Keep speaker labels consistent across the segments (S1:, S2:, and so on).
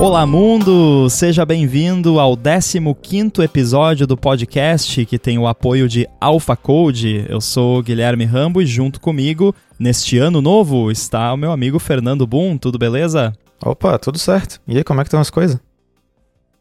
S1: Olá mundo, seja bem-vindo ao 15º episódio do podcast que tem o apoio de Alpha Code. Eu sou Guilherme Rambo e junto comigo, neste ano novo, está o meu amigo Fernando Boom. Tudo beleza?
S2: Opa, tudo certo. E aí, como é que estão as coisas?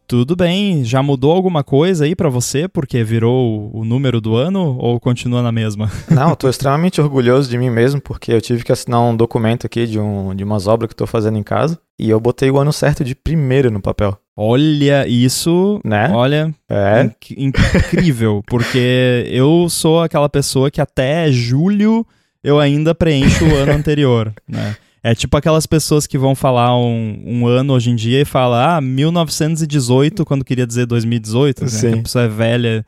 S1: Tudo bem. Já mudou alguma coisa aí para você porque virou o número do ano ou continua na mesma?
S2: Não, estou extremamente orgulhoso de mim mesmo porque eu tive que assinar um documento aqui de, um, de umas obras que estou fazendo em casa e eu botei o ano certo de primeiro no papel.
S1: Olha, isso,
S2: né?
S1: Olha,
S2: é
S1: inc incrível, porque eu sou aquela pessoa que até julho eu ainda preencho o ano anterior, né? É tipo aquelas pessoas que vão falar um, um ano hoje em dia e falam, ah, 1918, quando queria dizer 2018, né?
S2: Sim.
S1: Que a pessoa é velha.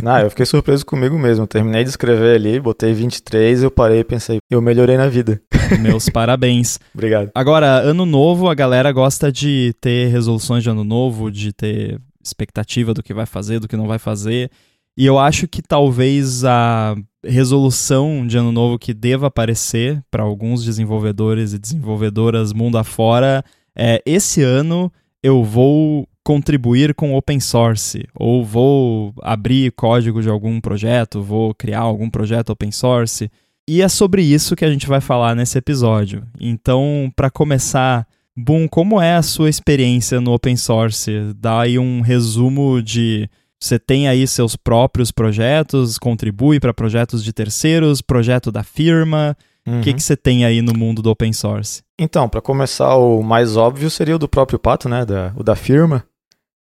S2: Não, eu fiquei surpreso comigo mesmo. Terminei de escrever ali, botei 23, eu parei e pensei, eu melhorei na vida.
S1: Meus parabéns.
S2: Obrigado.
S1: Agora, ano novo, a galera gosta de ter resoluções de ano novo, de ter expectativa do que vai fazer, do que não vai fazer. E eu acho que talvez a resolução de ano novo que deva aparecer para alguns desenvolvedores e desenvolvedoras mundo afora é esse ano eu vou contribuir com open source ou vou abrir código de algum projeto, vou criar algum projeto open source. E é sobre isso que a gente vai falar nesse episódio. Então, para começar, Boom, como é a sua experiência no open source? Dá aí um resumo de você tem aí seus próprios projetos, contribui para projetos de terceiros, projeto da firma. O
S2: Uhum.
S1: que, que você tem aí no mundo do open source?
S2: Então, para começar, o mais óbvio seria o do próprio Pato, né? Da, o da firma.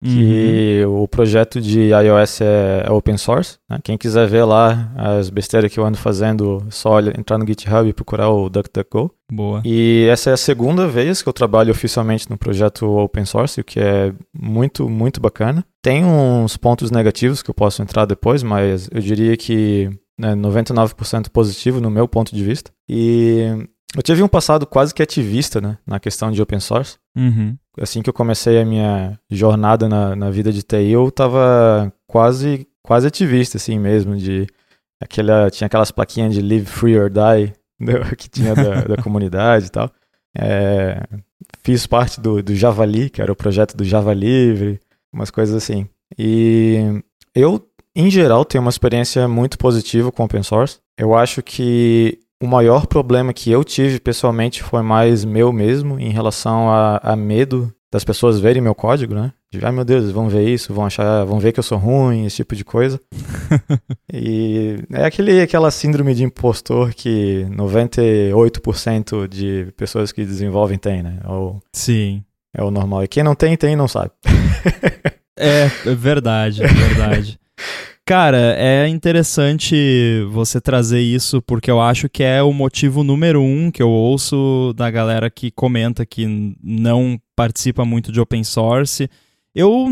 S1: Uhum.
S2: que o projeto de iOS é, é open source. Né? Quem quiser ver lá as besteiras que eu ando fazendo, é só olha, entrar no GitHub e procurar o DuckDuckGo.
S1: Boa.
S2: E essa é a segunda vez que eu trabalho oficialmente no projeto open source, o que é muito, muito bacana. Tem uns pontos negativos que eu posso entrar depois, mas eu diria que né, 99% positivo no meu ponto de vista. E eu tive um passado quase que ativista né, na questão de open source
S1: Uhum.
S2: Assim que eu comecei a minha jornada na, na vida de TI, eu tava quase, quase ativista, assim mesmo, de aquela, tinha aquelas plaquinhas de live free or die, que tinha da, da comunidade e tal. É, fiz parte do, do Javali, que era o projeto do Java Livre, umas coisas assim. E eu, em geral, tenho uma experiência muito positiva com open source. Eu acho que o maior problema que eu tive pessoalmente foi mais meu mesmo, em relação a, a medo das pessoas verem meu código, né? De, ai meu Deus, vão ver isso, vão achar, vão ver que eu sou ruim, esse tipo de coisa. e é aquele, aquela síndrome de impostor que 98% de pessoas que desenvolvem tem, né? Ou
S1: Sim.
S2: é o normal. E quem não tem, tem e não sabe.
S1: É, é verdade, é verdade. Cara, é interessante você trazer isso porque eu acho que é o motivo número um que eu ouço da galera que comenta que não participa muito de open source. Eu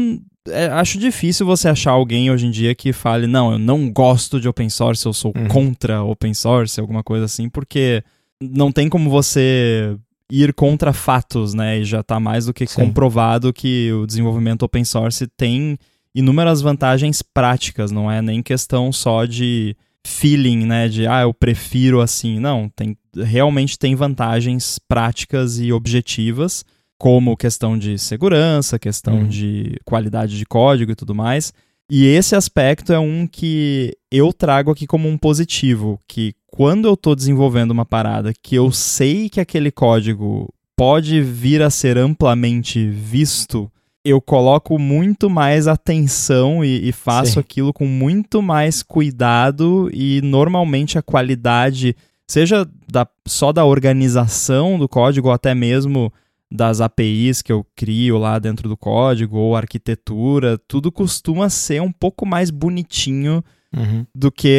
S1: é, acho difícil você achar alguém hoje em dia que fale, não, eu não gosto de open source, eu sou
S2: Uhum.
S1: contra open source, alguma coisa assim, porque não tem como você ir contra fatos, né? E já tá mais do que
S2: Sim.
S1: comprovado que o desenvolvimento open source tem inúmeras vantagens práticas, não é nem questão só de feeling, né, de ah, eu prefiro assim. Não, tem realmente tem vantagens práticas e objetivas, como questão de segurança, questão
S2: Uhum.
S1: de qualidade de código e tudo mais. E esse aspecto é um que eu trago aqui como um positivo, que quando eu estou desenvolvendo uma parada que eu sei que aquele código pode vir a ser amplamente visto, eu coloco muito mais atenção e, e faço
S2: Sim.
S1: aquilo com muito mais cuidado e normalmente a qualidade, seja da, só da organização do código ou até mesmo das APIs que eu crio lá dentro do código ou arquitetura, tudo costuma ser um pouco mais bonitinho
S2: Uhum.
S1: do que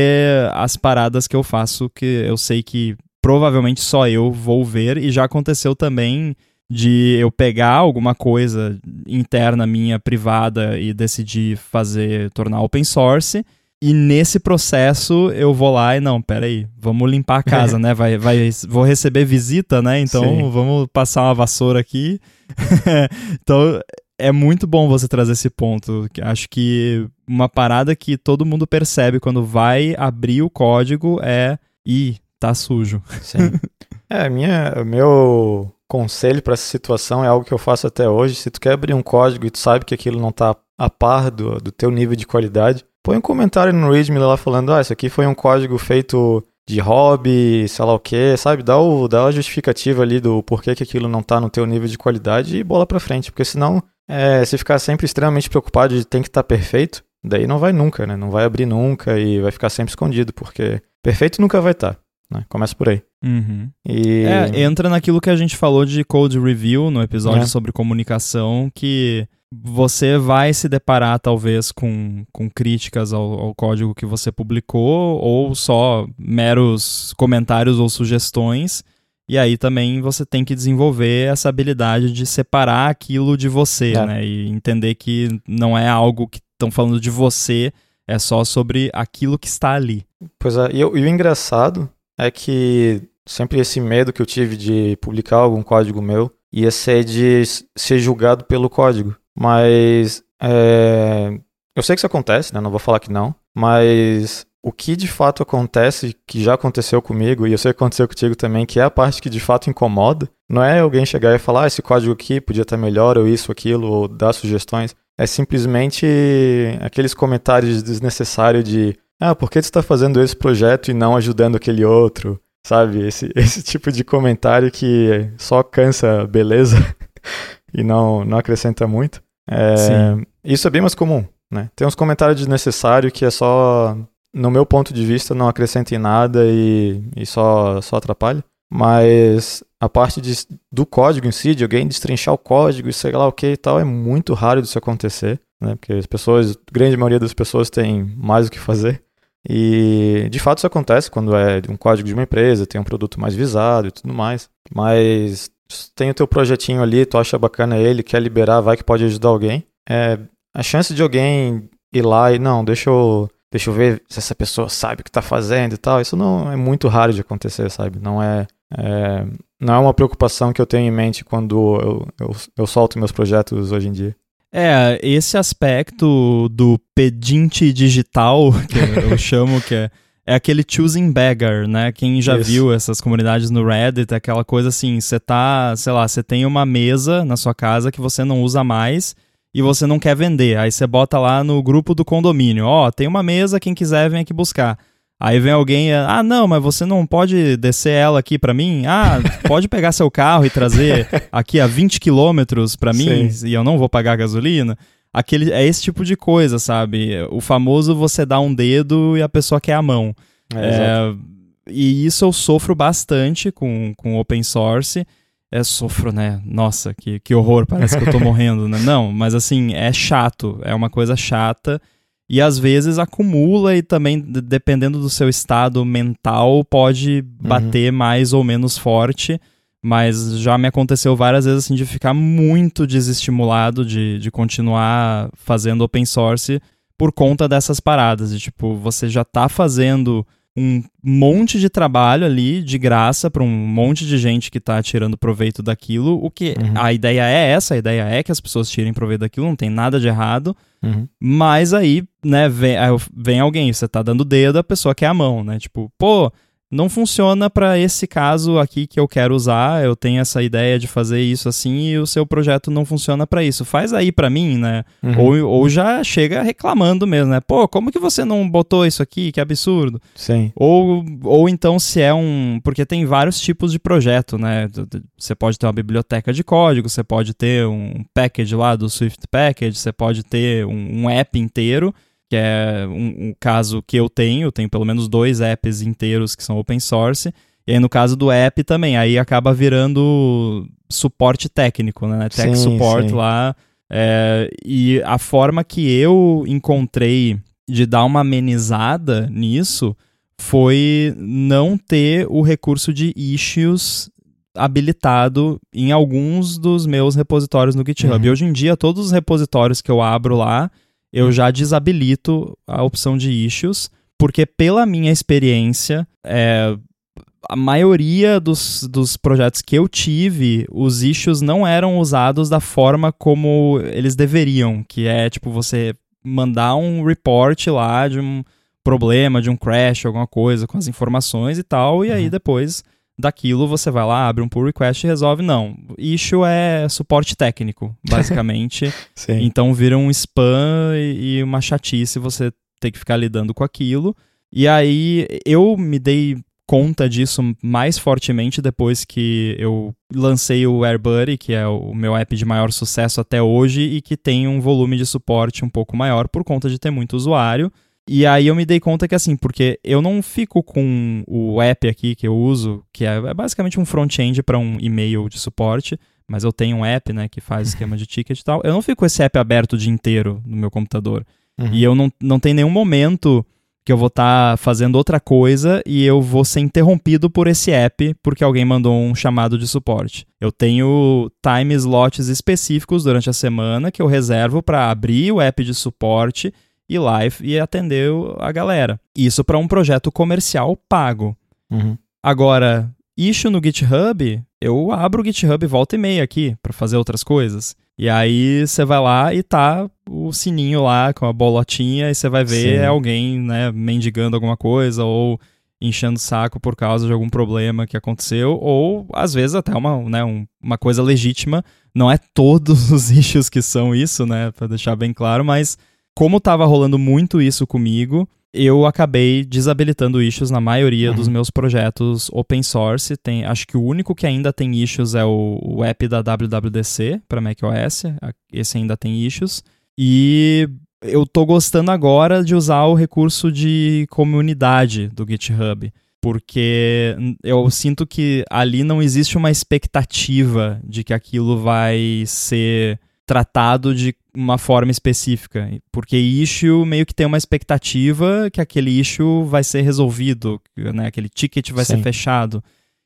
S1: as paradas que eu faço que eu sei que provavelmente só eu vou ver e já aconteceu também de eu pegar alguma coisa interna minha privada e decidir fazer tornar open source e nesse processo eu vou lá e não, peraí, vamos limpar a casa, né? Vai, vai, vou receber visita, né? Então
S2: Sim.
S1: vamos passar uma vassoura aqui. então é muito bom você trazer esse ponto. que Acho que uma parada que todo mundo percebe quando vai abrir o código é. Ih, tá sujo.
S2: Sim. É, minha, meu conselho para essa situação é algo que eu faço até hoje. Se tu quer abrir um código e tu sabe que aquilo não está a par do, do teu nível de qualidade, põe um comentário no README lá falando, ah, isso aqui foi um código feito de hobby, sei lá o que, sabe? Dá, o, dá a justificativa ali do porquê que aquilo não tá no teu nível de qualidade e bola pra frente, porque senão, é, se ficar sempre extremamente preocupado de tem que estar tá perfeito, daí não vai nunca, né? Não vai abrir nunca e vai ficar sempre escondido, porque perfeito nunca vai estar. Tá, né? Começa por aí.
S1: Uhum. E... É, entra naquilo que a gente falou de code review no episódio é. sobre comunicação, que você vai se deparar talvez com, com críticas ao, ao, código que você publicou ou só meros comentários ou sugestões. E aí também você tem que desenvolver essa habilidade de separar aquilo de você, é. né? E entender que não é algo que estão falando de você, é só sobre aquilo que está ali.
S2: Pois é, e, e o engraçado é que sempre esse medo que eu tive de publicar algum código meu ia ser de ser julgado pelo código. Mas é, eu sei que isso acontece, né? Não vou falar que não. Mas o que de fato acontece, que já aconteceu comigo, e eu sei que aconteceu contigo também, que é a parte que de fato incomoda, não é alguém chegar e falar, ah, esse código aqui podia estar melhor, ou isso, aquilo, ou dar sugestões. É simplesmente aqueles comentários desnecessários de, ah, por que você está fazendo esse projeto e não ajudando aquele outro? Sabe? Esse, esse tipo de comentário que só cansa beleza e não, não acrescenta muito. É, isso é bem mais comum, né? Tem uns comentários desnecessários que é só, no meu ponto de vista, não acrescenta em nada e, e só, só atrapalha. Mas a parte de, do código em si, de alguém destrinchar o código e sei lá o que e tal, é muito raro disso acontecer, né? Porque as pessoas, a grande maioria das pessoas tem mais o que fazer. E de fato isso acontece quando é um código de uma empresa, tem um produto mais visado e tudo mais. Mas tem o teu projetinho ali, tu acha bacana ele, quer liberar, vai que pode ajudar alguém. É, a chance de alguém ir lá e, não, deixa eu, deixa eu ver se essa pessoa sabe o que está fazendo e tal, isso não é muito raro de acontecer, sabe? Não é, é, não é uma preocupação que eu tenho em mente quando eu, eu, eu solto meus projetos hoje em dia.
S1: É, esse aspecto do pedinte digital, que eu chamo, que é é aquele choosing beggar, né? Quem já Isso. viu essas comunidades no Reddit, é aquela coisa assim, você tá, sei lá, você tem uma mesa na sua casa que você não usa mais e você não quer vender. Aí você bota lá no grupo do condomínio, ó, oh, tem uma mesa, quem quiser vem aqui buscar. Aí vem alguém, ah, não, mas você não pode descer ela aqui para mim? Ah, pode pegar seu carro e trazer aqui a 20 quilômetros para mim Sim. e eu não vou pagar gasolina? aquele é esse tipo de coisa, sabe? O famoso você dá um dedo e a pessoa quer a mão. É, é, e isso eu sofro bastante com, com open source. É, sofro, né? Nossa, que, que horror, parece que eu tô morrendo, né? Não, mas assim, é chato, é uma coisa chata. E às vezes acumula e também, dependendo do seu estado mental, pode uhum. bater uhum. mais ou menos forte. Mas já me aconteceu várias vezes assim de ficar muito desestimulado de, de continuar fazendo open source por conta dessas paradas. De tipo, você já tá fazendo um monte de trabalho ali de graça para um monte de gente que está tirando proveito daquilo. O que uhum. a ideia é essa, a ideia é que as pessoas tirem proveito daquilo, não tem nada de errado. Uhum. Mas aí, né, vem, vem alguém, você tá dando dedo, a pessoa quer a mão, né? Tipo, pô, não funciona para esse caso aqui que eu quero usar. Eu tenho essa ideia de fazer isso assim e o seu projeto não funciona para isso. Faz aí para mim, né? Uhum. Ou, ou já chega reclamando mesmo, né? Pô, como que você não botou isso aqui? Que absurdo.
S2: Sim.
S1: Ou, ou então se é um. Porque tem vários tipos de projeto, né? Você pode ter uma biblioteca de código, você pode ter um package lá do Swift Package, você pode ter um, um app inteiro que é um, um, caso que eu tenho, eu tenho pelo menos dois apps inteiros que são open source, e aí no caso do app também, aí acaba virando suporte técnico, né? Tech sim, support sim. lá. É, e a forma que eu encontrei de dar uma amenizada nisso foi não ter o recurso de issues habilitado em alguns dos meus repositórios no GitHub. Uhum. hoje em dia, todos os repositórios que eu abro lá, eu já desabilito a opção de issues, porque pela minha experiência, é, a maioria dos, dos projetos que eu tive, os issues não eram usados da forma como eles deveriam, que é tipo você mandar um report lá de um problema, de um crash, alguma coisa com as informações e tal, e uhum. aí depois daquilo você vai lá, abre um pull request e resolve. Não, issue é suporte técnico, basicamente. então vira um spam e uma chatice você ter que ficar lidando com aquilo. E aí eu me dei conta disso mais fortemente depois que eu lancei o AirBuddy, que é o meu app de maior sucesso até hoje e que tem um volume de suporte um pouco maior por conta de ter muito usuário. E aí eu me dei conta que assim, porque eu não fico com o app aqui que eu uso, que é, é basicamente um front-end para um e-mail de suporte, mas eu tenho um app, né, que faz esquema de ticket e tal. Eu não fico com esse app aberto o dia inteiro no meu computador. Uhum. E eu não, não tenho nenhum momento que eu vou estar tá fazendo outra coisa e eu vou ser interrompido por esse app porque alguém mandou um chamado de suporte. Eu tenho time slots específicos durante a semana que eu reservo para abrir o app de suporte e live e atender a galera. Isso para um projeto comercial pago.
S2: Uhum.
S1: Agora, issue no GitHub, eu abro o GitHub volta e meia aqui para fazer outras coisas. E aí você vai lá e tá o sininho lá com a bolotinha e você vai ver Sim. alguém, né, mendigando alguma coisa ou enchendo o saco por causa de algum problema que aconteceu, ou às vezes até uma, né, um, uma coisa legítima. Não é todos os issues que são isso, né, para deixar bem claro, mas como tava rolando muito isso comigo, eu acabei desabilitando issues na maioria uhum. dos meus projetos open source. Tem, acho que o único que ainda tem issues é o, o app da WWDC para macOS. Esse ainda tem issues. E eu tô gostando agora de usar o recurso de comunidade do GitHub. Porque eu sinto que ali não existe uma expectativa de que aquilo vai ser tratado de uma forma específica, porque issue meio que tem uma expectativa que aquele issue vai ser resolvido, né? Aquele ticket vai Sim. ser fechado.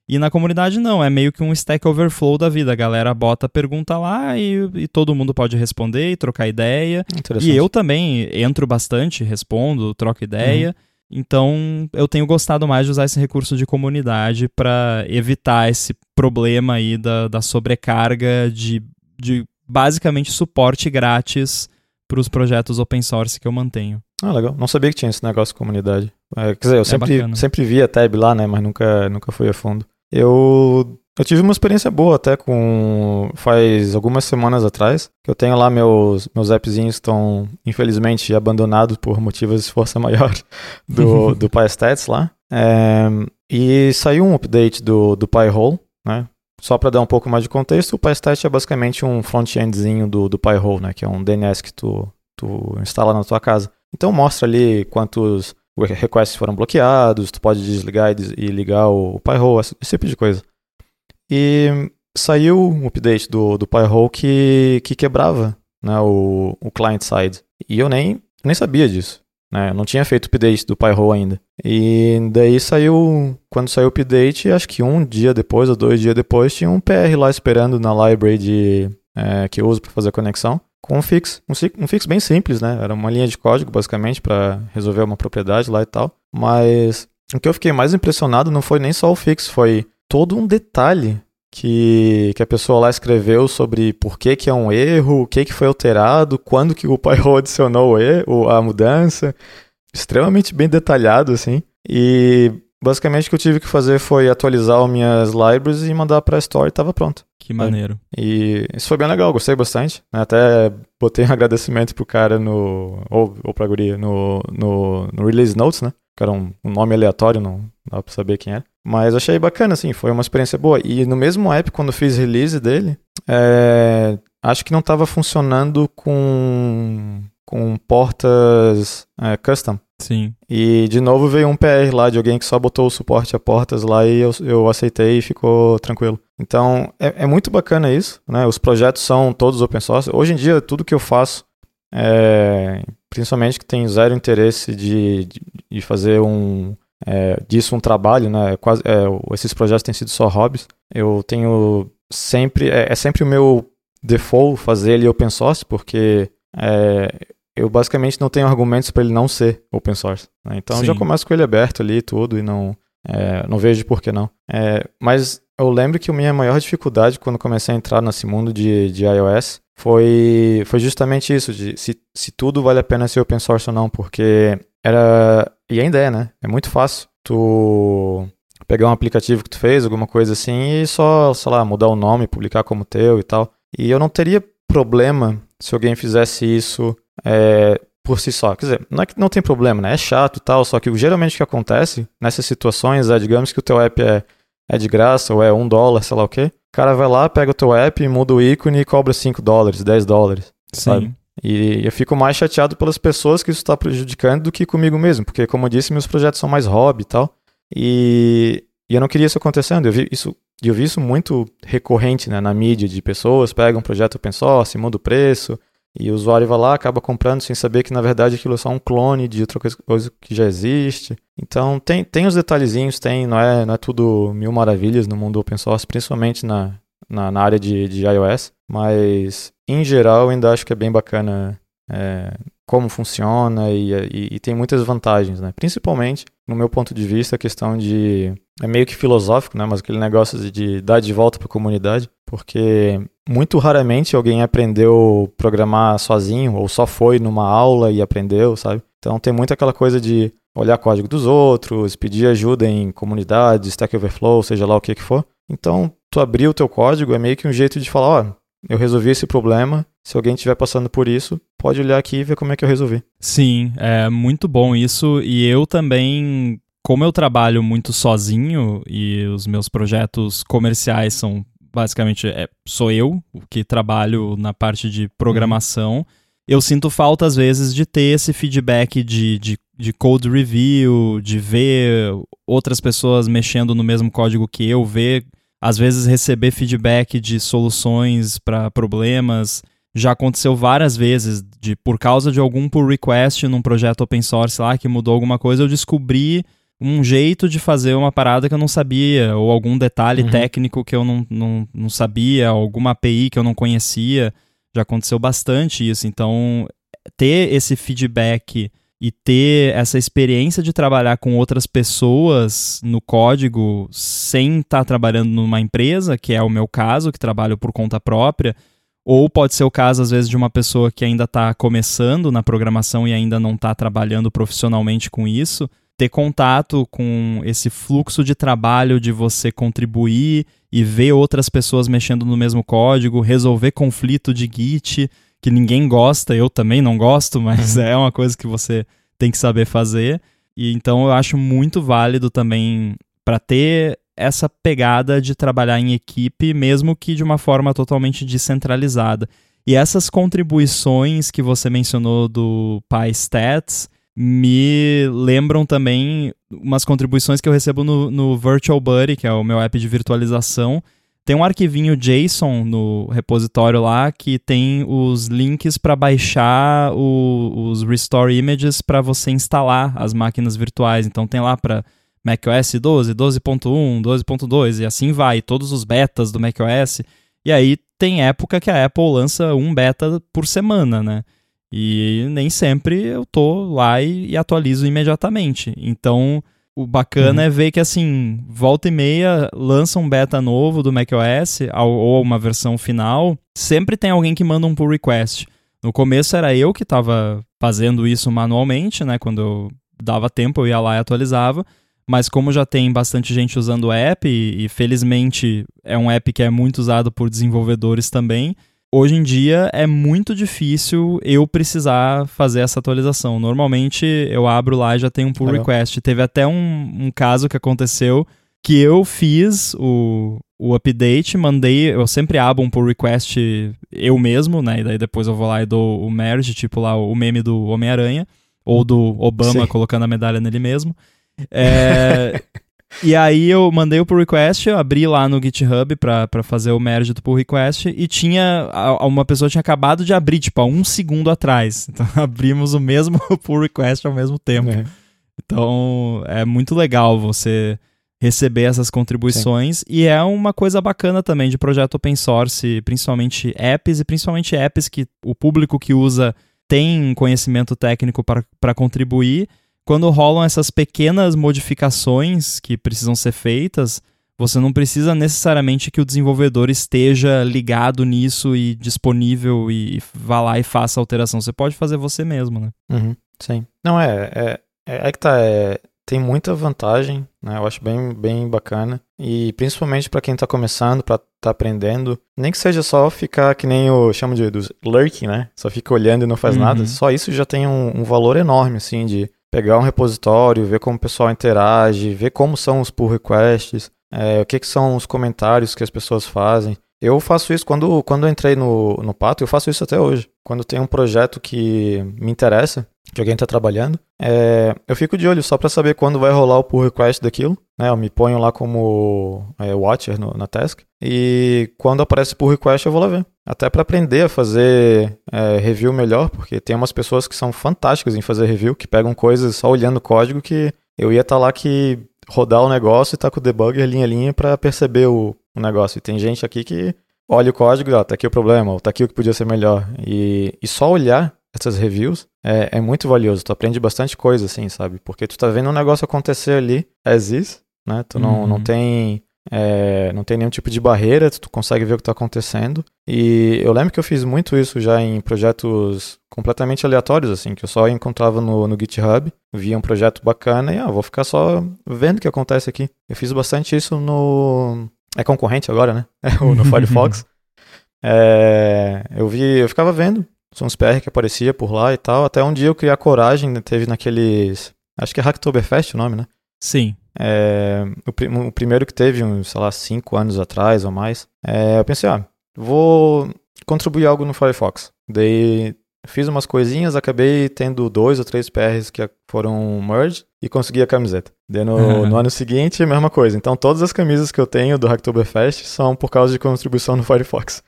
S1: E na comunidade não, é meio que um Stack Overflow da vida. A galera bota a pergunta lá e, e todo mundo pode responder e trocar ideia. E eu também entro bastante, respondo, troco ideia. Uhum. Então eu tenho gostado mais de usar esse recurso de comunidade para evitar esse problema aí da, da sobrecarga de, de basicamente suporte grátis para os projetos open source que eu mantenho.
S2: Ah, legal. Não sabia que tinha esse negócio de comunidade. É, quer dizer, eu é sempre, sempre vi a tab lá, né? Mas nunca, nunca fui a fundo. Eu, eu tive uma experiência boa até com. Faz algumas semanas atrás. Que eu tenho lá meus, meus appzinhos estão, infelizmente, abandonados por motivos de força maior do, do PyStats lá. É, e saiu um update do, do PyHole, né? Só para dar um pouco mais de contexto, o PyStat é basicamente um front-endzinho do, do PyHole, né? Que é um DNS que tu, tu instala na tua casa. Então mostra ali quantos requests foram bloqueados, tu pode desligar e, ligar o, o PyHole, esse, esse tipo de coisa. E saiu um update do, do PyHole que, que quebrava né, o, o client-side. E eu nem, nem sabia disso. Né? Eu não tinha feito update do PyHole ainda. E daí saiu, quando saiu o update, acho que um dia depois ou dois dias depois, tinha um PR lá esperando na library de, é, que eu uso para fazer a conexão, com um fix. Um, um fix bem simples, né? Era uma linha de código, basicamente, para resolver uma propriedade lá e tal. Mas o que eu fiquei mais impressionado não foi nem só o fix, foi todo um detalhe que, que a pessoa lá escreveu sobre por que, que é um erro, o que, que foi alterado, quando que o Pyro adicionou o a mudança. Extremamente bem detalhado, assim. E basicamente o que eu tive que fazer foi atualizar as minhas libraries e mandar para a Store e estava pronto.
S1: Que maneiro.
S2: E isso foi bem legal, gostei bastante. Né? Até botei um agradecimento pro cara no. Ou, ou pra guria, no, no, no Release Notes, né? Que era um, um nome aleatório, não dá pra saber quem é. Mas achei bacana, assim, foi uma experiência boa. E no mesmo app, quando fiz release dele, é, acho que não estava funcionando com, com portas é, custom.
S1: Sim.
S2: E de novo veio um PR lá de alguém que só botou o suporte a portas lá e eu, eu aceitei e ficou tranquilo. Então é, é muito bacana isso, né? Os projetos são todos open source. Hoje em dia, tudo que eu faço, é, principalmente que tem zero interesse de, de, de fazer um, é, disso um trabalho, né? Quase, é, esses projetos têm sido só hobbies. Eu tenho sempre, é, é sempre o meu default fazer ele open source, porque é, eu basicamente não tenho argumentos para ele não ser open source. Né? Então eu já começo com ele aberto ali e tudo, e não, é, não vejo por que não. É, mas eu lembro que a minha maior dificuldade quando comecei a entrar nesse mundo de, de iOS foi, foi justamente isso, de se, se tudo vale a pena ser open source ou não, porque era. E ainda é, né? É muito fácil tu pegar um aplicativo que tu fez, alguma coisa assim, e só, sei lá, mudar o nome, publicar como teu e tal. E eu não teria problema se alguém fizesse isso é, por si só. Quer dizer, não é que não tem problema, né? É chato e tal, só que geralmente o que acontece nessas situações é, digamos que o teu app é, é de graça ou é um dólar, sei lá o quê. O cara vai lá, pega o teu app, muda o ícone e cobra 5 dólares, 10 dólares. Sim. Sabe? E eu fico mais chateado pelas pessoas que isso está prejudicando do que comigo mesmo, porque, como eu disse, meus projetos são mais hobby e tal. E, e eu não queria isso acontecendo. Eu vi isso, eu vi isso muito recorrente né, na mídia, de pessoas pegam um projeto open source, muda o preço, e o usuário vai lá, acaba comprando sem saber que, na verdade, aquilo é só um clone de outra coisa que já existe. Então, tem, tem os detalhezinhos, tem, não é, não é tudo mil maravilhas no mundo open source, principalmente na, na, na área de, de iOS. Mas, em geral, ainda acho que é bem bacana é, como funciona e, e, e, tem muitas vantagens, né? Principalmente, no meu ponto de vista, a questão de... É meio que filosófico, né? Mas aquele negócio de, de dar de volta para a comunidade. Porque muito raramente alguém aprendeu programar sozinho ou só foi numa aula e aprendeu, sabe? Então tem muito aquela coisa de olhar código dos outros, pedir ajuda em comunidades, Stack Overflow, seja lá o que que for. Então, tu abrir o teu código é meio que um jeito de falar, ó, eu resolvi esse problema, se alguém estiver passando por isso, pode olhar aqui e ver como é que eu resolvi.
S1: Sim, é muito bom isso, e eu também, como eu trabalho muito sozinho e os meus projetos comerciais são basicamente, é, sou eu que trabalho na parte de programação, uhum. eu sinto falta às vezes de ter esse feedback de, de, de code review, de ver outras pessoas mexendo no mesmo código que eu, ver às vezes receber feedback de soluções para problemas. Já aconteceu várias vezes de por causa de algum pull request num projeto open source lá que mudou alguma coisa, eu descobri um jeito de fazer uma parada que eu não sabia, ou algum detalhe uhum. técnico que eu não, não, não sabia, alguma API que eu não conhecia. Já aconteceu bastante isso. Então, ter esse feedback e ter essa experiência de trabalhar com outras pessoas no código sem estar tá trabalhando numa empresa, que é o meu caso, que trabalho por conta própria, ou pode ser o caso, às vezes, de uma pessoa que ainda está começando na programação e ainda não está trabalhando profissionalmente com isso. Ter contato com esse fluxo de trabalho de você contribuir e ver outras pessoas mexendo no mesmo código, resolver conflito de Git que ninguém gosta, eu também não gosto, mas uhum. é uma coisa que você tem que saber fazer. E então eu acho muito válido também para ter essa pegada de trabalhar em equipe, mesmo que de uma forma totalmente descentralizada. E essas contribuições que você mencionou do PyStats me lembram também umas contribuições que eu recebo no, no Virtual Buddy, que é o meu app de virtualização, tem um arquivinho JSON no repositório lá que tem os links para baixar o, os Restore Images para você instalar as máquinas virtuais. Então tem lá para macOS 12, 12.1, 12.2 e assim vai, todos os betas do macOS. E aí tem época que a Apple lança um beta por semana, né? E nem sempre eu tô lá e, e atualizo imediatamente. Então o bacana uhum. é ver que, assim, volta e meia lança um beta novo do macOS ou uma versão final, sempre tem alguém que manda um pull request. No começo era eu que estava fazendo isso manualmente, né? Quando eu dava tempo eu ia lá e atualizava. Mas como já tem bastante gente usando o app, e, e felizmente é um app que é muito usado por desenvolvedores também, hoje em dia é muito difícil eu precisar fazer essa atualização. Normalmente eu abro lá e já tem um pull Legal. request. Teve até um, um caso que aconteceu que eu fiz o, o update, mandei, eu sempre abro um pull request eu mesmo, né? E daí depois eu vou lá e dou o merge, tipo lá o meme do Homem-Aranha, ou do Obama Sim. colocando a medalha nele mesmo. É, E aí eu mandei o pull request, eu abri lá no GitHub pra, pra fazer o merge do pull request e tinha. Uma pessoa tinha acabado de abrir, tipo, há um segundo atrás. Então abrimos o mesmo pull request ao mesmo tempo. É. Então é muito legal você receber essas contribuições Sim. e é uma coisa bacana também de projeto open source, principalmente apps e principalmente apps que o público que usa tem conhecimento técnico para contribuir quando rolam essas pequenas modificações que precisam ser feitas, você não precisa necessariamente que o desenvolvedor esteja ligado nisso e disponível e vá lá e faça a alteração. Você pode fazer você mesmo, né?
S2: Uhum, sim. Não, é, é, é, é que tá. É, tem muita vantagem, né? Eu acho bem, bem bacana. E principalmente para quem está começando, para tá aprendendo, nem que seja só ficar que nem eu chamo de dos lurking, né? Só fica olhando e não faz uhum. nada. Só isso já tem um, um valor enorme, assim, de pegar um repositório, ver como o pessoal interage, ver como são os pull requests, é, o que, que são os comentários que as pessoas fazem. Eu faço isso quando, quando entrei no, no Pato, eu faço isso até hoje. Quando tem um projeto que me interessa, que alguém está trabalhando, é, eu fico de olho só para saber quando vai rolar o pull request daquilo. Né? Eu me ponho lá como é, watcher no, na task. E quando aparece pull request, eu vou lá ver. Até para aprender a fazer é, review melhor, porque tem umas pessoas que são fantásticas em fazer review, que pegam coisas só olhando o código que eu ia estar tá lá que rodar o negócio e tá com o debugger linha a linha para perceber o, o, negócio. E tem gente aqui que olha o código ó, tá aqui o problema, ou tá aqui o que podia ser melhor. E, e só olhar essas reviews é, é, muito valioso. Tu aprende bastante coisa, assim, sabe? Porque tu tá vendo um negócio acontecer ali, as is, né? Tu não, uhum. não tem é, não tem nenhum tipo de barreira, tu consegue ver o que está acontecendo. E eu lembro que eu fiz muito isso já em projetos completamente aleatórios, assim, que eu só encontrava no, no GitHub, via um projeto bacana e ah, vou ficar só vendo o que acontece aqui. Eu fiz bastante isso no. É concorrente agora, né? no Firefox. é, eu vi, eu ficava vendo uns PR que aparecia por lá e tal, até um dia eu criei a coragem, teve naqueles. Acho que é Hacktoberfest o nome, né?
S1: Sim.
S2: É, o, o, primeiro que teve, uns, sei lá, cinco anos atrás ou mais, é, eu pensei, ah, vou contribuir algo no Firefox. Daí fiz umas coisinhas, acabei tendo dois ou três PRs que foram merge e consegui a camiseta. Daí no, uhum. no ano seguinte, a mesma coisa. Então todas as camisas que eu tenho do Hacktoberfest são por causa de contribuição no Firefox.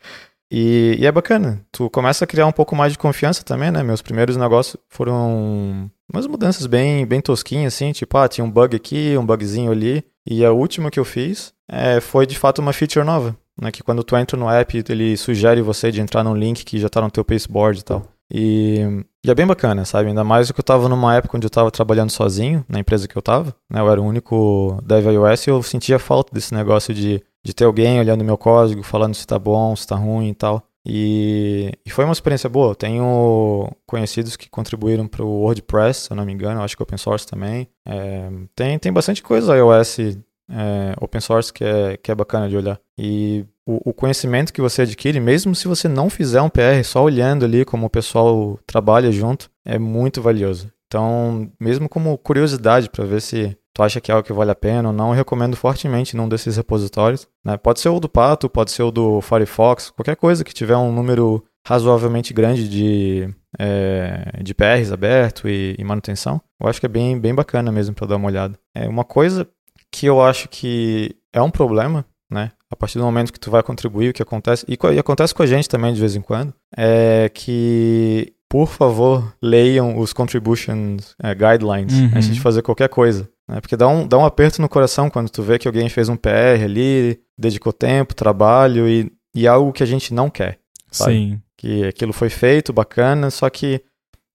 S2: E, e, é bacana. Tu começa a criar um pouco mais de confiança também, né? Meus primeiros negócios foram umas mudanças bem, bem tosquinhas, assim. Tipo, ah, tinha um bug aqui, um bugzinho ali. E a última que eu fiz é, foi de fato uma feature nova. Né? Que quando tu entra no app, ele sugere você de entrar num link que já tá no teu pasteboard e tal. E, e, é bem bacana, sabe? Ainda mais que eu tava numa época onde eu tava trabalhando sozinho, na empresa que eu tava. Né? Eu era o único dev iOS e eu sentia falta desse negócio de de ter alguém olhando meu código, falando se tá bom, se tá ruim e tal. E, e foi uma experiência boa. Eu tenho conhecidos que contribuíram para o WordPress, se eu não me engano, acho que open source também. É, tem, tem bastante coisa iOS é, open source que é, que é bacana de olhar. E o, o, conhecimento que você adquire, mesmo se você não fizer um PR, só olhando ali como o pessoal trabalha junto, é muito valioso. Então, mesmo como curiosidade para ver se tu acha que é algo que vale a pena ou não, eu recomendo fortemente num desses repositórios. Né? Pode ser o do Pato, pode ser o do Firefox, qualquer coisa que tiver um número razoavelmente grande de, é, de PRs aberto e, e, manutenção. Eu acho que é bem, bem bacana mesmo para dar uma olhada. É uma coisa que eu acho que é um problema, né? A partir do momento que tu vai contribuir, o que acontece, e, e acontece com a gente também de vez em quando, é que por favor, leiam os contributions uh, guidelines uhum. antes de fazer qualquer coisa. Né? Porque dá um, dá um aperto no coração quando tu vê que alguém fez um PR ali, dedicou tempo, trabalho e, e algo que a gente não quer. Sabe? Sim. Que aquilo foi feito, bacana, só que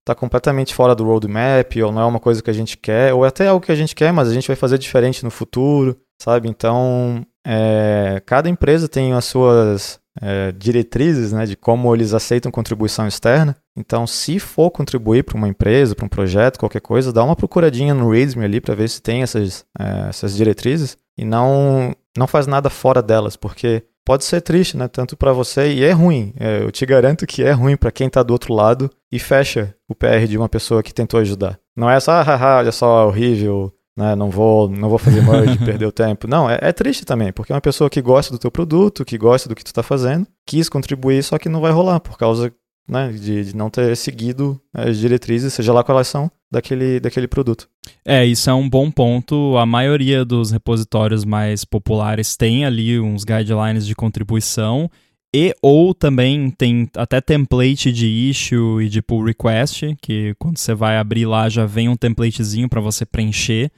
S2: tá completamente fora do roadmap, ou não é uma coisa que a gente quer, ou é até algo que a gente quer, mas a gente vai fazer diferente no futuro, sabe? Então, é, cada empresa tem as suas é, diretrizes né, de como eles aceitam contribuição externa. Então, se for contribuir para uma empresa, para um projeto, qualquer coisa, dá uma procuradinha no README ali para ver se tem essas, é, essas diretrizes e não, não faz nada fora delas, porque pode ser triste, né? Tanto para você e é ruim. É, eu te garanto que é ruim para quem está do outro lado e fecha o PR de uma pessoa que tentou ajudar. Não é só, ah, olha só, horrível, né? Não vou, não vou fazer merge, perder o tempo. Não, é, é, triste também, porque é uma pessoa que gosta do teu produto, que gosta do que tu está fazendo, quis contribuir, só que não vai rolar por causa né, de, de, não ter seguido as diretrizes, seja lá qual elas são, daquele, daquele produto.
S1: É, isso é um bom ponto. A maioria dos repositórios mais populares tem ali uns guidelines de contribuição e ou também tem até template de issue e de pull request, que quando você vai abrir lá já vem um templatezinho para você preencher.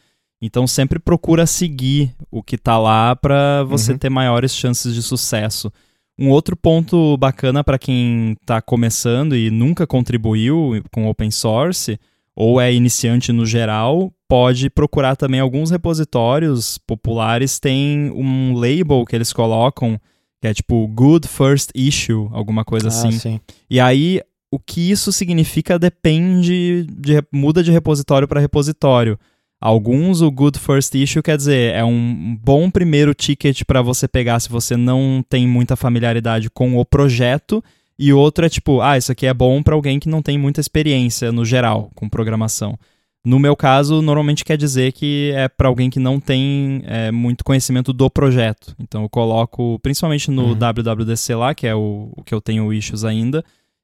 S1: Então sempre procura seguir o que está lá para você uhum. ter maiores chances de sucesso. Um outro ponto bacana para quem está começando e nunca contribuiu com open source ou é iniciante no geral, pode procurar também alguns repositórios populares tem um label que eles colocam que é tipo good first issue, alguma coisa ah, assim. Sim. E aí o que isso significa depende de muda de repositório para repositório. Alguns, o Good First Issue quer dizer, é um bom primeiro ticket para você pegar se você não tem muita familiaridade com o projeto. E outro é tipo, ah, isso aqui é bom para alguém que não tem muita experiência no geral com programação. No meu caso, normalmente quer dizer que é para alguém que não tem é, muito conhecimento do projeto. Então eu coloco, principalmente no uhum. WWDC lá, que é o, o que eu tenho issues ainda,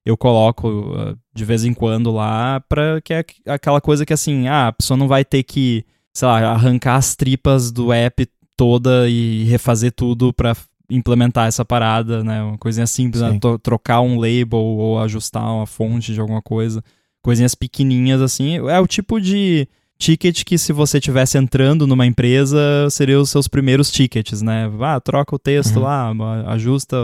S1: eu coloco uh, de vez em quando lá para que é aquela coisa que assim, ah, a pessoa não vai ter que, sei lá, arrancar as tripas do app toda e refazer tudo para implementar essa parada, né? Uma coisinha simples, né? trocar um label ou ajustar uma fonte de alguma coisa. Coisinhas pequenininhas assim. É o tipo de ticket que se você tivesse entrando numa empresa, seriam os seus primeiros tickets, né? Ah, troca o texto uhum. lá, ajusta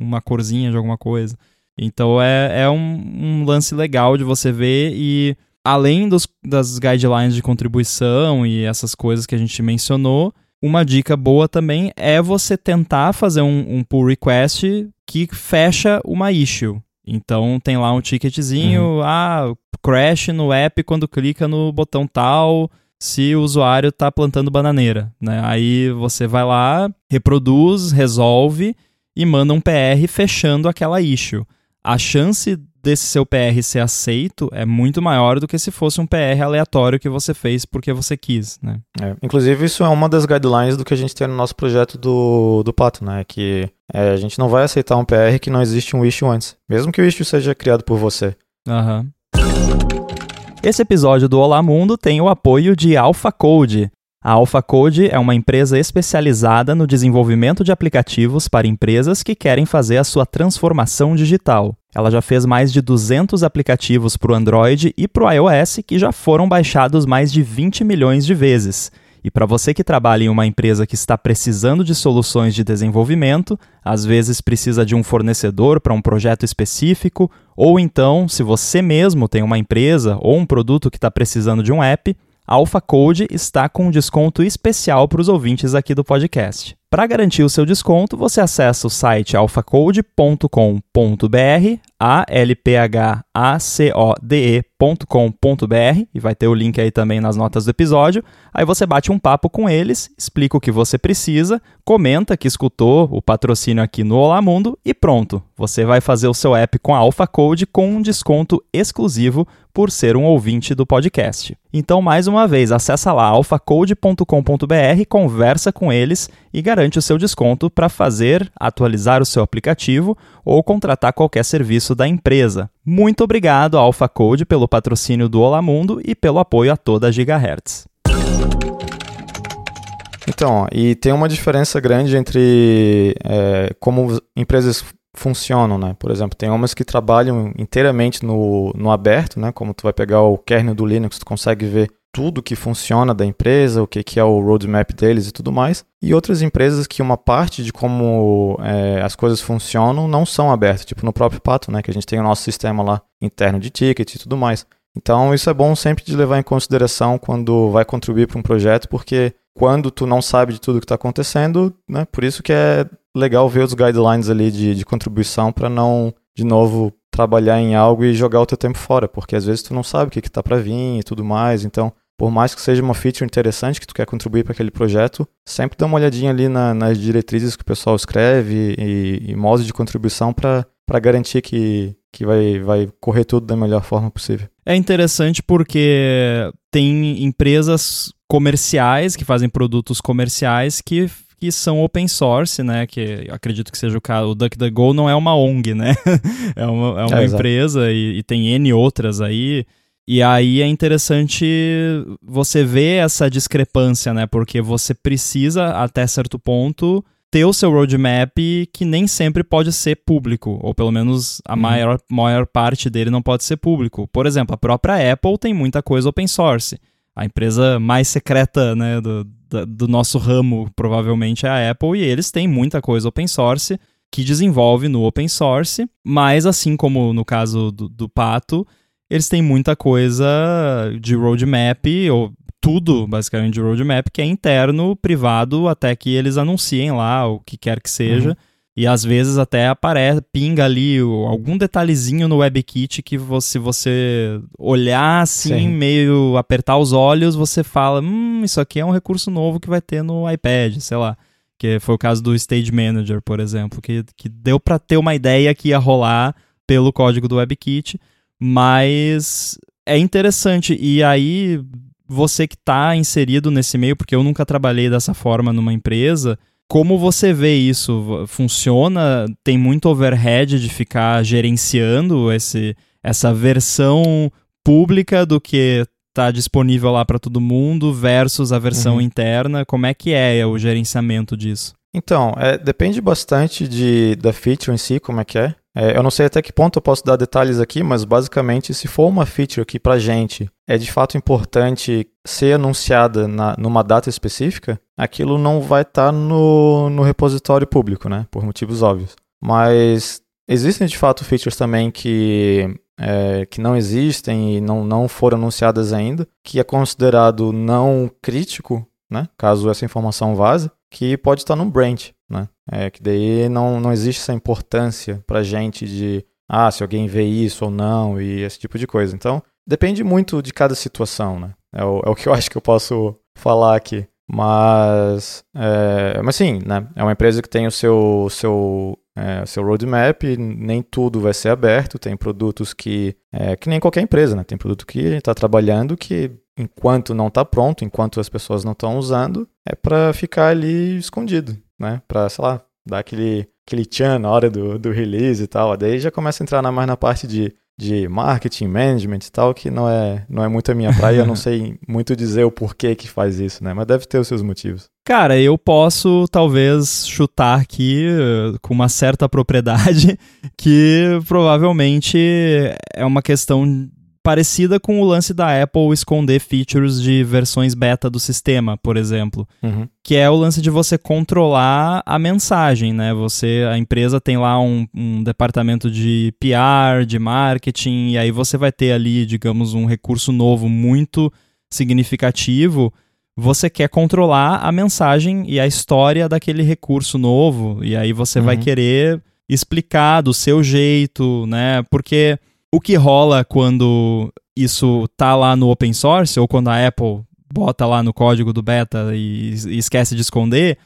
S1: uma corzinha de alguma coisa. Então é, é um, um lance legal de você ver e além dos, das guidelines de contribuição e essas coisas que a gente mencionou, uma dica boa também é você tentar fazer um, um pull request que fecha uma issue. Então tem lá um ticketzinho, uhum. ah, crash no app quando clica no botão tal, se o usuário está plantando bananeira, né? Aí você vai lá, reproduz, resolve e manda um PR fechando aquela issue a chance desse seu PR ser aceito é muito maior do que se fosse um PR aleatório que você fez porque você quis, né?
S2: É, inclusive, isso é uma das guidelines do que a gente tem no nosso projeto do, do Pato, né? Que é, a gente não vai aceitar um PR que não existe um issue antes, mesmo que o issue seja criado por você.
S1: Aham. Uhum. Esse episódio do Olá Mundo tem o apoio de Alpha Code, a AlphaCode é uma empresa especializada no desenvolvimento de aplicativos para empresas que querem fazer a sua transformação digital. Ela já fez mais de 200 aplicativos para o Android e para o iOS que já foram baixados mais de 20 milhões de vezes. E para você que trabalha em uma empresa que está precisando de soluções de desenvolvimento, às vezes precisa de um fornecedor para um projeto específico, ou então, se você mesmo tem uma empresa ou um produto que está precisando de um app, a Alpha Code está com um desconto especial para os ouvintes aqui do podcast. Para garantir o seu desconto, você acessa o site alphacode.com.br, alphacode.com.br, e vai ter o link aí também nas notas do episódio. Aí você bate um papo com eles, explica o que você precisa, comenta que escutou o patrocínio aqui no Olá Mundo e pronto. Você vai fazer o seu app com a Alpha Code com um desconto exclusivo por ser um ouvinte do podcast. Então, mais uma vez, acessa lá alphacode.com.br, conversa com eles e garante o seu desconto para fazer, atualizar o seu aplicativo ou contratar qualquer serviço da empresa. Muito obrigado, Alpha Code, pelo patrocínio do Olá Mundo e pelo apoio a toda a Gigahertz.
S2: Então, e tem uma diferença grande entre é, como empresas funcionam, né? Por exemplo, tem umas que trabalham inteiramente no, no aberto, né? Como tu vai pegar o kernel do Linux, tu consegue ver tudo que funciona da empresa, o que, que é o roadmap deles e tudo mais. E outras empresas que uma parte de como é, as coisas funcionam não são abertas, tipo no próprio Pato, né? Que a gente tem o nosso sistema lá interno de ticket e tudo mais. Então isso é bom sempre de levar em consideração quando vai contribuir para um projeto, porque quando tu não sabe de tudo que está acontecendo, né? Por isso que é legal ver os guidelines ali de, de contribuição para não, de novo, trabalhar em algo e jogar o teu tempo fora, porque às vezes tu não sabe o que, que tá para vir e tudo mais, então por mais que seja uma feature interessante que tu quer contribuir para aquele projeto, sempre dá uma olhadinha ali na, nas diretrizes que o pessoal escreve e, e modos de contribuição para garantir que, que vai, vai correr tudo da melhor forma possível.
S1: É interessante porque tem empresas comerciais que fazem produtos comerciais que que são open source, né? Que acredito que seja o caso. O DuckDuckGo não é uma ONG, né? é uma, é uma é, empresa e, e, tem N outras aí. E aí é interessante você ver essa discrepância, né? Porque você precisa, até certo ponto, ter o seu roadmap que nem sempre pode ser público, ou pelo menos a uhum. maior, maior parte dele não pode ser público. Por exemplo, a própria Apple tem muita coisa open source. A empresa mais secreta né, do, do nosso ramo provavelmente é a Apple, e eles têm muita coisa open source que desenvolve no open source, mas assim como no caso do, do Pato, eles têm muita coisa de roadmap, ou tudo basicamente de roadmap, que é interno, privado, até que eles anunciem lá o que quer que seja. Uhum. E às vezes até aparece, pinga ali algum detalhezinho no WebKit que você, se você olhar assim, Sim. meio apertar os olhos, você fala: hum, isso aqui é um recurso novo que vai ter no iPad, sei lá. Que foi o caso do Stage Manager, por exemplo, que, que deu para ter uma ideia que ia rolar pelo código do WebKit, mas é interessante. E aí, você que está inserido nesse meio, porque eu nunca trabalhei dessa forma numa empresa, como você vê isso? Funciona? Tem muito overhead de ficar gerenciando esse, essa versão pública do que está disponível lá para todo mundo versus a versão uhum. interna? Como é que é o gerenciamento disso?
S2: Então, é, depende bastante de, da feature em si, como é que é. É, eu não sei até que ponto eu posso dar detalhes aqui, mas basicamente, se for uma feature que para gente é de fato importante ser anunciada na, numa data específica, aquilo não vai estar tá no, no repositório público, né? Por motivos óbvios. Mas existem de fato features também que, é, que não existem e não, não foram anunciadas ainda, que é considerado não crítico, né? Caso essa informação vaze, que pode estar no branch, né? É, que daí não, não existe essa importância pra gente de, ah, se alguém vê isso ou não, e esse tipo de coisa. Então, depende muito de cada situação, né? É o, é o que eu acho que eu posso falar aqui. Mas, é, mas sim, né? É uma empresa que tem o seu, seu, é, seu roadmap, nem tudo vai ser aberto, tem produtos que, é, que nem qualquer empresa, né? Tem produto que está trabalhando que enquanto não está pronto, enquanto as pessoas não estão usando, é para ficar ali escondido, né? Para, sei lá, dar aquele, aquele tchan na hora do, do release e tal. Daí já começa a entrar na, mais na parte de, de marketing, management e tal, que não é, não é muito a minha praia. eu não sei muito dizer o porquê que faz isso, né? Mas deve ter os seus motivos.
S1: Cara, eu posso talvez chutar aqui uh, com uma certa propriedade que provavelmente é uma questão parecida com o lance da Apple esconder features de versões beta do sistema, por exemplo, uhum. que é o lance de você controlar a mensagem, né? Você, a empresa tem lá um, um departamento de PR, de marketing, e aí você vai ter ali, digamos, um recurso novo muito significativo. Você quer controlar a mensagem e a história daquele recurso novo, e aí você uhum. vai querer explicar do seu jeito, né? Porque o que rola quando isso tá lá no open source, ou quando a Apple bota lá no código do beta e, e esquece de esconder,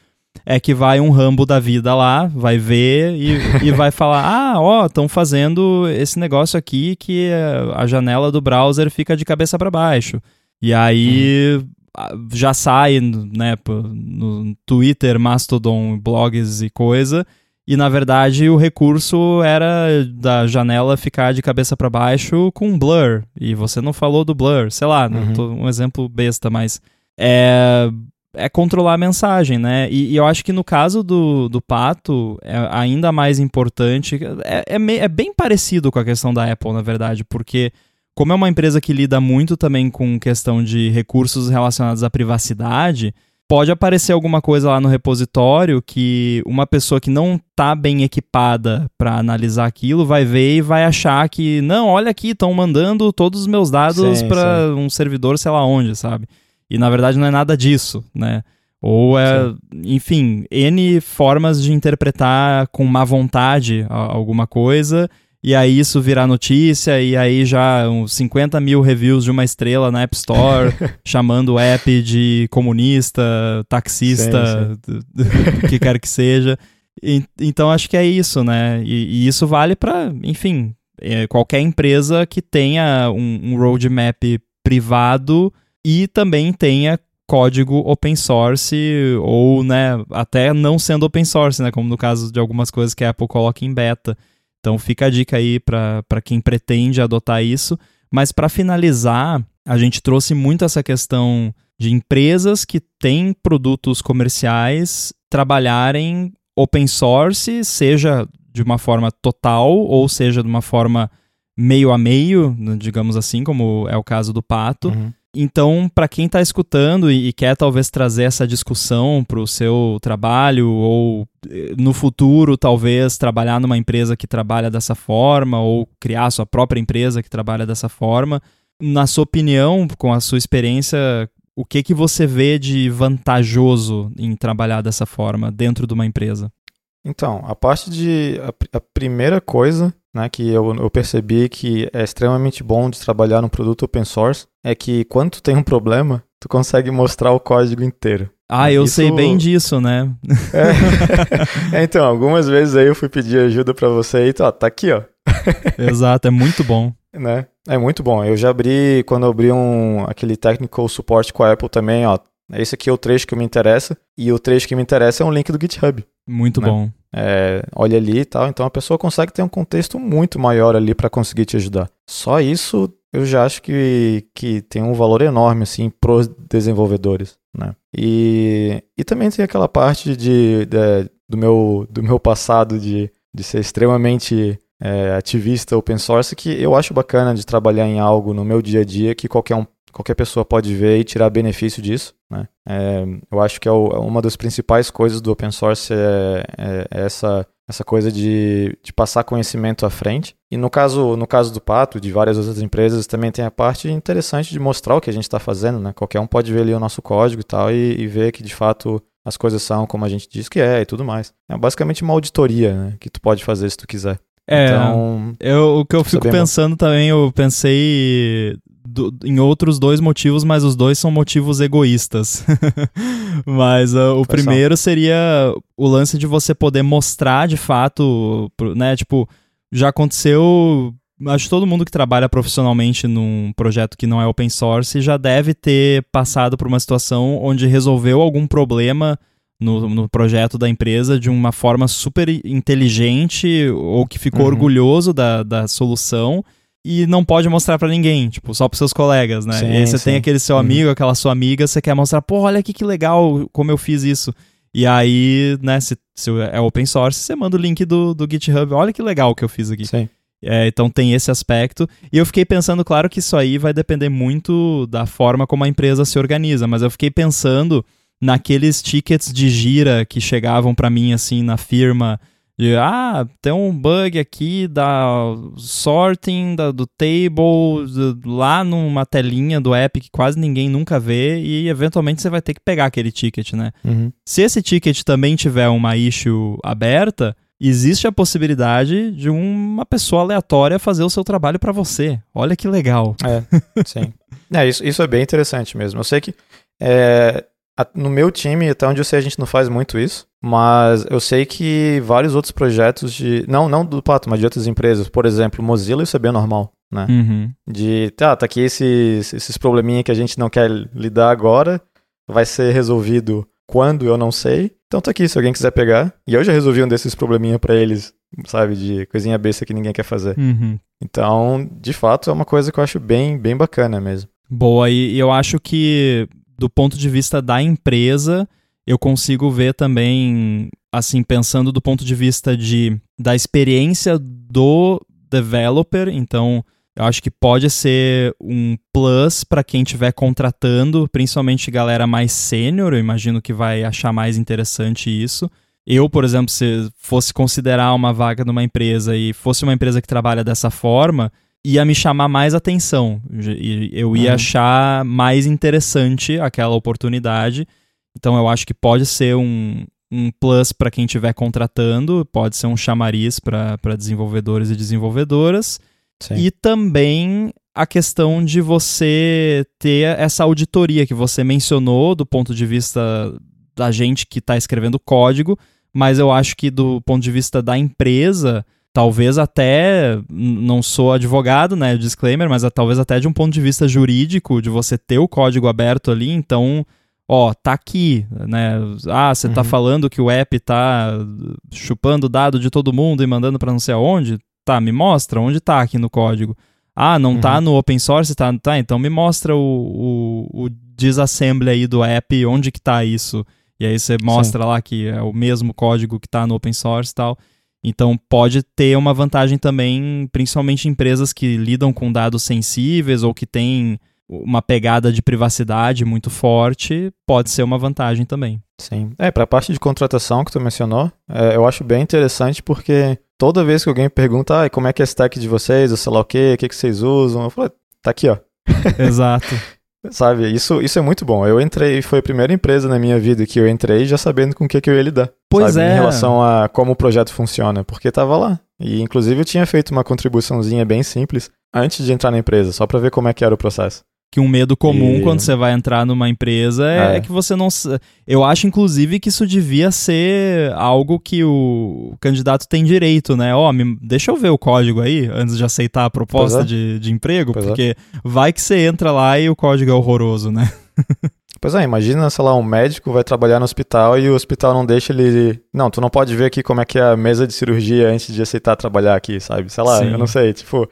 S1: é que vai um rambo da vida lá, vai ver e, e vai falar: ah, ó, estão fazendo esse negócio aqui que a janela do browser fica de cabeça para baixo. E aí hum. já sai né, no Twitter, Mastodon, blogs e coisa e na verdade o recurso era da janela ficar de cabeça para baixo com blur. E você não falou do blur, sei lá, uhum. um exemplo besta, mas é, é controlar a mensagem, né? E, e, eu acho que no caso do, do Pato é ainda mais importante. É, é, me, é bem parecido com a questão da Apple, na verdade, porque como é uma empresa que lida muito também com questão de recursos relacionados à privacidade pode aparecer alguma coisa lá no repositório que uma pessoa que não está bem equipada para analisar aquilo vai ver e vai achar que, não, olha aqui, estão mandando todos os meus dados para um servidor, sei lá onde, sabe? E na verdade não é nada disso, né? Ou é, sim. enfim, N formas de interpretar com má vontade alguma coisa e aí isso virar notícia, e aí já uns 50 mil reviews de uma estrela na App Store, chamando o app de comunista, taxista, o que quer que seja. E, então acho que é isso, né? E, e isso vale para, enfim, é, qualquer empresa que tenha um, um roadmap privado e também tenha código open source ou, né, até não sendo open source, né, como no caso de algumas coisas que a Apple coloca em beta. Então fica a dica aí para quem pretende adotar isso. Mas para finalizar, a gente trouxe muito essa questão de empresas que têm produtos comerciais trabalharem open source, seja de uma forma total ou seja de uma forma meio a meio, digamos assim, como é o caso do Pato. Uhum. Então, para quem está escutando e, quer talvez trazer essa discussão para o seu trabalho ou eh, no futuro talvez trabalhar numa empresa que trabalha dessa forma ou criar sua própria empresa que trabalha dessa forma, na sua opinião, com a sua experiência, o que que você vê de vantajoso em trabalhar dessa forma dentro de uma empresa?
S2: Então, a parte de. A, a primeira coisa né, que eu, eu, percebi que é extremamente bom de trabalhar num produto open source é que quando tu tem um problema, tu consegue mostrar o código inteiro.
S1: Ah, eu Isso... sei bem disso, né?
S2: É. é, então, algumas vezes aí eu fui pedir ajuda para você e tá, tá aqui, ó.
S1: Exato, é muito bom.
S2: Né? É muito bom. Eu já abri, quando eu abri um, aquele technical support com a Apple também, ó, esse aqui é o trecho que me interessa, e o trecho que me interessa é um link do GitHub.
S1: Muito né? bom.
S2: É, olha ali e tal, então a pessoa consegue ter um contexto muito maior ali para conseguir te ajudar. Só isso eu já acho que, que tem um valor enorme assim pros desenvolvedores, né? E, e também tem aquela parte de, de do, meu, do meu passado de, de ser extremamente é, ativista open source que eu acho bacana de trabalhar em algo no meu dia a dia que qualquer um qualquer pessoa pode ver e tirar benefício disso. Né? É, eu acho que é, o, é, uma das principais coisas do open source é, é, é, essa, essa coisa de, de passar conhecimento à frente. E no caso, no caso do Pato, de várias outras empresas, também tem a parte interessante de mostrar o que a gente está fazendo. Né? Qualquer um pode ver ali o nosso código e tal e, e ver que de fato as coisas são como a gente diz que é e tudo mais. É basicamente uma auditoria né, que tu pode fazer se tu quiser.
S1: É, então, eu, o que eu fico pensando também, eu pensei do, em outros dois motivos, mas os dois são motivos egoístas. mas uh, o primeiro seria o lance de você poder mostrar de fato, né? Tipo, já aconteceu. Acho que todo mundo que trabalha profissionalmente num projeto que não é open source já deve ter passado por uma situação onde resolveu algum problema no, no projeto da empresa de uma forma super inteligente ou que ficou uhum. orgulhoso da, da solução e não pode mostrar para ninguém, tipo, só pros seus colegas, né? Sim, e aí você sim. tem aquele seu uhum. amigo, aquela sua amiga, você quer mostrar, pô, olha aqui que legal como eu fiz isso. E aí, né, se, se é open source, você manda o link do, do GitHub, olha que legal que eu fiz aqui.
S2: Sim.
S1: É, então tem esse aspecto. E eu fiquei pensando, claro que isso aí vai depender muito da forma como a empresa se organiza, mas eu fiquei pensando naqueles tickets de gira que chegavam para mim assim na firma de, ah, tem um bug aqui da sorting da, do table de, lá numa telinha do app que quase ninguém nunca vê e eventualmente você vai ter que pegar aquele ticket, né?
S2: Uhum.
S1: Se esse ticket também tiver uma issue aberta, existe a possibilidade de uma pessoa aleatória fazer o seu trabalho para você. Olha que legal.
S2: É, sim. é, isso, isso é bem interessante mesmo. Eu sei que é, no meu time, até onde eu sei, a gente não faz muito isso. Mas eu sei que vários outros projetos de. Não, não do Pato, mas de outras empresas. Por exemplo, Mozilla, isso é bem normal, né?
S1: Uhum.
S2: De, tá, tá aqui esses, esses probleminha que a gente não quer lidar agora. Vai ser resolvido quando eu não sei. Então tá aqui, se alguém quiser pegar. E eu já resolvi um desses probleminha para eles, sabe? De coisinha besta que ninguém quer fazer.
S1: Uhum.
S2: Então, de fato, é uma coisa que eu acho bem, bem bacana mesmo.
S1: Boa, e eu acho que do ponto de vista da empresa, eu consigo ver também, assim, pensando do ponto de vista de, da experiência do developer, então eu acho que pode ser um plus para quem estiver contratando, principalmente galera mais sênior, eu imagino que vai achar mais interessante isso. Eu, por exemplo, se fosse considerar uma vaga numa empresa e fosse uma empresa que trabalha dessa forma, ia me chamar mais atenção. Eu ia uhum. achar mais interessante aquela oportunidade. Então eu acho que pode ser um, um plus para quem estiver contratando, pode ser um chamariz para desenvolvedores e desenvolvedoras.
S2: Sim.
S1: E também a questão de você ter essa auditoria que você mencionou do ponto de vista da gente que está escrevendo código, mas eu acho que do ponto de vista da empresa talvez até não sou advogado, né, disclaimer, mas talvez até de um ponto de vista jurídico, de você ter o código aberto ali, então, ó, tá aqui, né? Ah, você tá uhum. tá falando que o app tá chupando dado de todo mundo e mandando para não sei aonde? Tá, me mostra onde tá aqui no código. Ah, não tá uhum. tá no open source, tá, tá, então me mostra o, o, o disassembly aí do app, onde que tá isso? E aí você mostra Sim. lá que é o mesmo código que tá no open source e tal. Então pode ter uma vantagem também, principalmente empresas que lidam com dados sensíveis ou que têm uma pegada de privacidade muito forte, pode ser uma vantagem também.
S2: Sim. É, para a parte de contratação que tu mencionou, é, eu acho bem interessante porque toda vez que alguém pergunta, ah, como é que é a stack de vocês, ou sei lá o quê, o que, que vocês usam, eu falo, tá aqui, ó.
S1: Exato.
S2: Sabe, isso, isso é muito bom. Eu entrei, foi a primeira empresa na minha vida que eu entrei já sabendo com o que, que eu ia lidar.
S1: Pois
S2: sabe,
S1: é.
S2: Em relação a como o projeto funciona, porque tava lá. E inclusive eu tinha feito uma contribuiçãozinha bem simples antes de entrar na empresa, só para ver como é que era o processo.
S1: Que um medo comum
S2: E-
S1: quando você vai entrar numa empresa é,
S2: É.
S1: que você não. Eu acho, inclusive, que isso devia ser algo que o candidato tem direito, né? Ó, me- deixa eu ver o código aí antes de aceitar a proposta
S2: é.
S1: de, de emprego,
S2: Pois é.
S1: porque vai que você entra lá e o código é horroroso, né?
S2: Pois é, imagina, sei lá, um médico vai trabalhar no hospital e o hospital não deixa ele. Não, tu não pode ver aqui como é que é a mesa de cirurgia antes de aceitar trabalhar aqui, sabe? Sei lá,
S1: Sim.
S2: eu não sei. Tipo,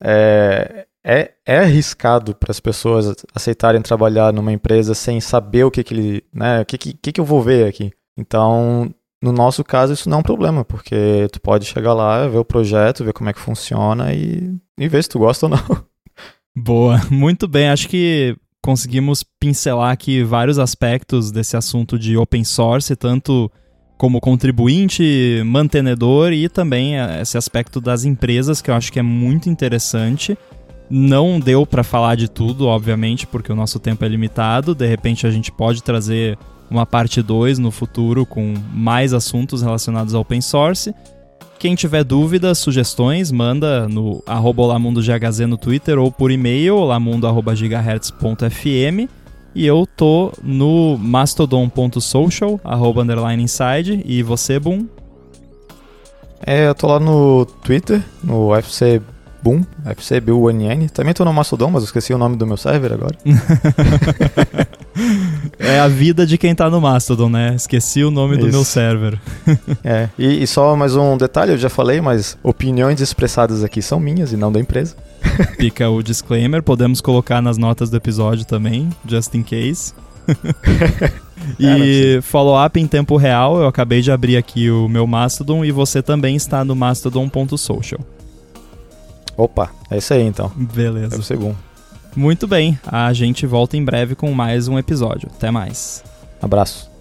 S2: é, é, é arriscado para as pessoas aceitarem trabalhar numa empresa sem saber o que, que ele. Né, o que, que, que eu vou ver aqui. Então, no nosso caso, isso não é um problema, porque tu pode chegar lá, ver o projeto, ver como é que funciona e, e ver se tu gosta ou não.
S1: Boa, muito bem. Acho que conseguimos pincelar aqui vários aspectos desse assunto de open source, tanto como contribuinte, mantenedor e também eh, esse aspecto das empresas, que eu acho que é muito interessante. Não deu para falar de tudo, obviamente, porque o nosso tempo é limitado. De repente a gente pode trazer uma parte 2 no futuro com mais assuntos relacionados ao open source. Quem tiver dúvidas, sugestões, manda no arroba no Twitter ou por e-mail, olamundo.gigahertz.fm. E eu tô no mastodon.social, arroba underline inside. E você, Boom?
S2: É, eu tô lá no Twitter, no UFC Boom, UFC BUNN. Também tô no Mastodon, mas eu esqueci o nome do meu server agora.
S1: É a vida de quem tá no Mastodon, né? Esqueci o nome do
S2: Isso.
S1: meu server.
S2: É, e, e só mais um detalhe, eu já falei, mas opiniões expressadas aqui são minhas e não da empresa.
S1: Fica o disclaimer, podemos colocar nas notas do episódio também, just in case.
S2: É,
S1: e follow-up em tempo real, eu acabei de abrir aqui o meu Mastodon e você também está no mastodon.social.
S2: Opa, é isso aí então.
S1: Beleza.
S2: Deve ser bom.
S1: Muito bem, a gente volta em breve com mais um episódio. Até mais.
S2: Abraço.